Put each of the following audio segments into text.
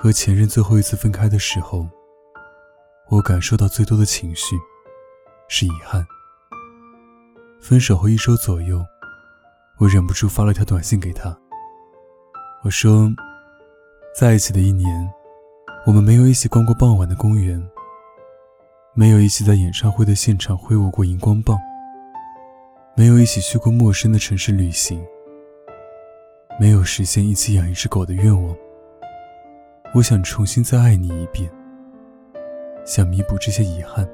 和前任最后一次分开的时候，我感受到最多的情绪是遗憾。分手后一周左右，我忍不住发了条短信给他。我说，在一起的一年，我们没有一起逛过傍晚的公园，没有一起在演唱会的现场挥舞过荧光棒，没有一起去过陌生的城市旅行，没有实现一起养一只狗的愿望。我想重新再爱你一遍，想弥补这些遗憾，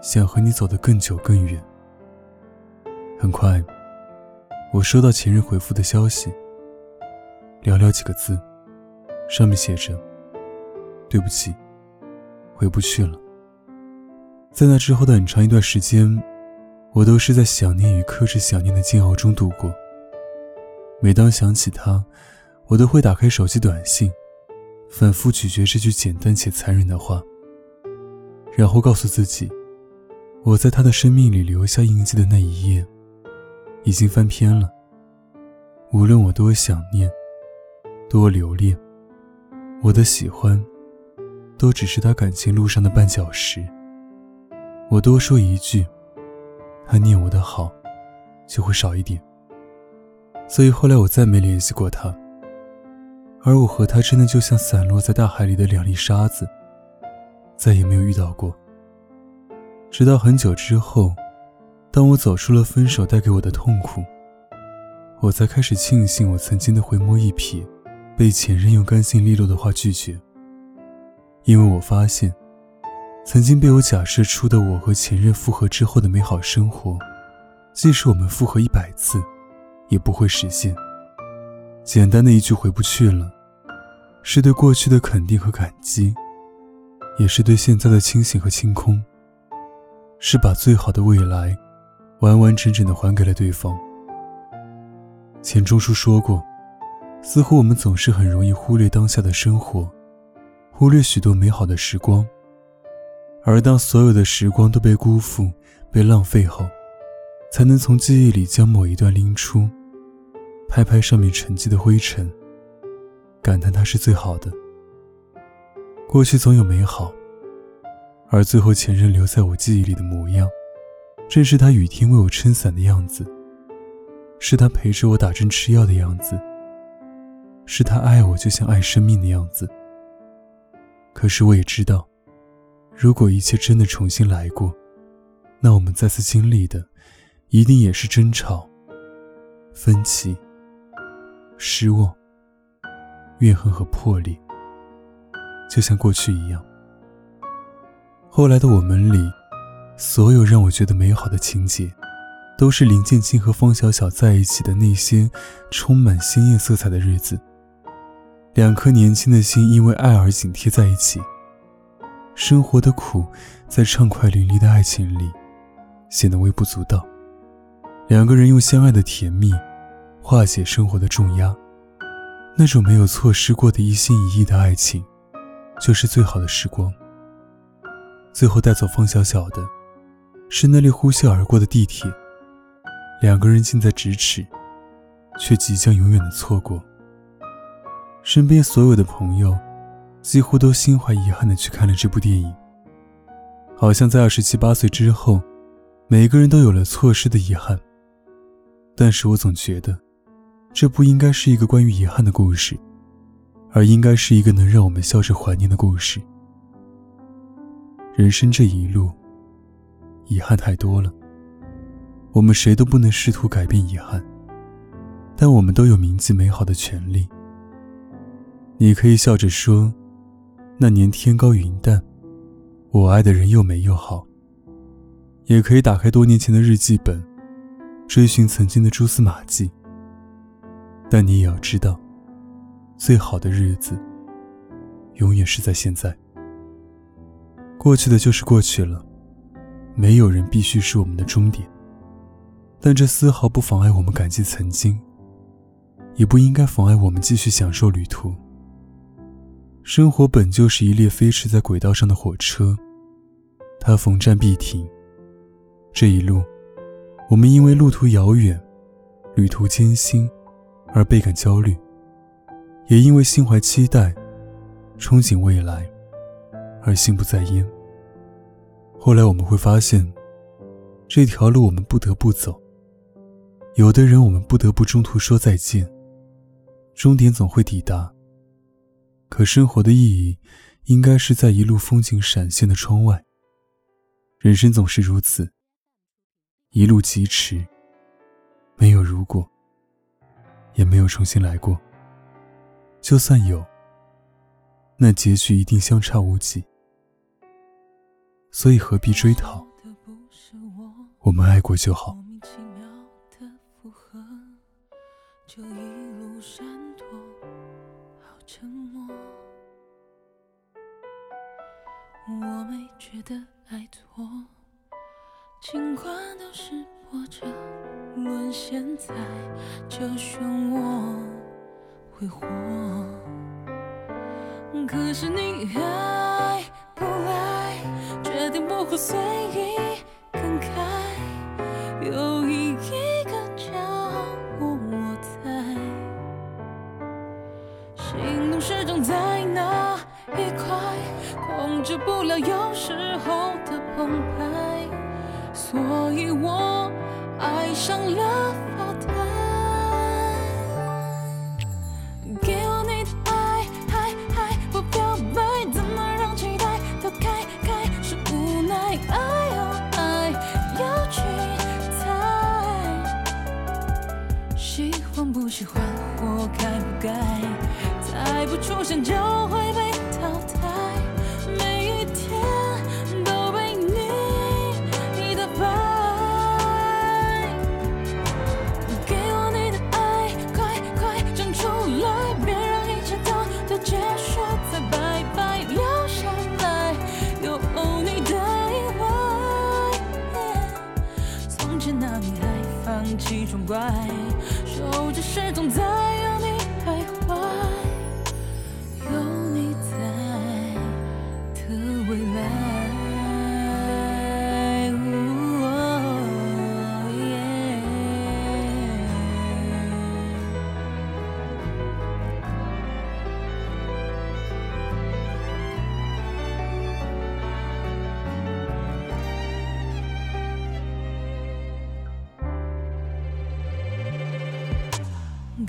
想和你走得更久更远。很快，我收到前任回复的消息，寥寥几个字，上面写着：“对不起，回不去了。”在那之后的很长一段时间，我都是在想念与克制想念的煎熬中度过。每当想起他，我都会打开手机短信。反复咀嚼这句简单且残忍的话，然后告诉自己，我在他的生命里留下印记的那一页，已经翻篇了。无论我多想念，多留恋，我的喜欢，都只是他感情路上的绊脚石。我多说一句，他念我的好，就会少一点。所以后来我再没联系过他。而我和他真的就像散落在大海里的两粒沙子，再也没有遇到过。直到很久之后，当我走出了分手带给我的痛苦，我才开始庆幸我曾经的回眸一瞥，被前任用干净利落的话拒绝。因为我发现，曾经被我假设出的我和前任复合之后的美好生活，即使我们复合一百次，也不会实现。简单的一句回不去了，是对过去的肯定和感激，也是对现在的清醒和清空。是把最好的未来，完完整整的还给了对方。钱钟书说过，似乎我们总是很容易忽略当下的生活，忽略许多美好的时光。而当所有的时光都被辜负、被浪费后，才能从记忆里将某一段拎出。拍拍上面沉积的灰尘，感叹它是最好的。过去总有美好，而最后前任留在我记忆里的模样，正是他雨天为我撑伞的样子，是他陪着我打针吃药的样子，是他爱我就像爱生命的样子。可是我也知道，如果一切真的重新来过，那我们再次经历的，一定也是争吵、分歧。失望、怨恨和破裂，就像过去一样。后来的我们里，所有让我觉得美好的情节，都是林建清和方小小在一起的那些充满鲜艳色彩的日子。两颗年轻的心因为爱而紧贴在一起，生活的苦，在畅快淋漓的爱情里，显得微不足道。两个人用相爱的甜蜜。化解生活的重压，那种没有错失过的一心一意的爱情，就是最好的时光。最后带走方小小的，是那列呼啸而过的地铁。两个人近在咫尺，却即将永远的错过。身边所有的朋友，几乎都心怀遗憾的去看了这部电影。好像在二十七八岁之后，每个人都有了错失的遗憾。但是我总觉得。这不应该是一个关于遗憾的故事，而应该是一个能让我们笑着怀念的故事。人生这一路，遗憾太多了。我们谁都不能试图改变遗憾，但我们都有铭记美好的权利。你可以笑着说：“那年天高云淡，我爱的人又美又好。”也可以打开多年前的日记本，追寻曾经的蛛丝马迹。但你也要知道，最好的日子，永远是在现在。过去的就是过去了，没有人必须是我们的终点。但这丝毫不妨碍我们感激曾经，也不应该妨碍我们继续享受旅途。生活本就是一列飞驰在轨道上的火车，它逢站必停。这一路，我们因为路途遥远、旅途艰辛而倍感焦虑，也因为心怀期待、憧憬未来而心不在焉。后来我们会发现，这条路我们不得不走。有的人我们不得不中途说再见。终点总会抵达。可生活的意义，应该是在一路风景闪现的窗外。人生总是如此，一路疾驰，没有如果，也没有重新来过。就算有，那结局一定相差无几。所以何必追讨？我们爱过就好。沉默，我没觉得爱错，尽管都是波折，沦陷在这漩涡挥霍。可是你爱不爱，决定不会随意更改，有一一个角落我在。心动始终在那一块，控制不了有时候的澎湃，所以我爱上了守着始终在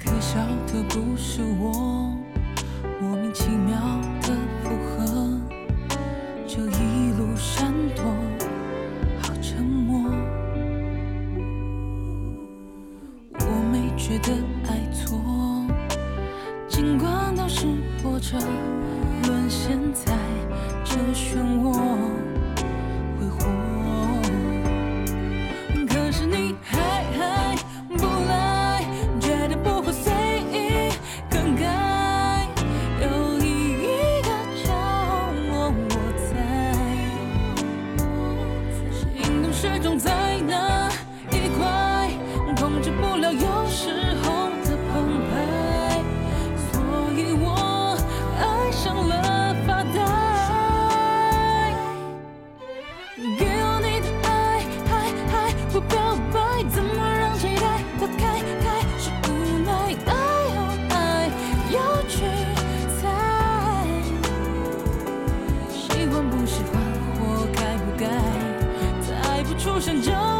可笑的不是我。出现就。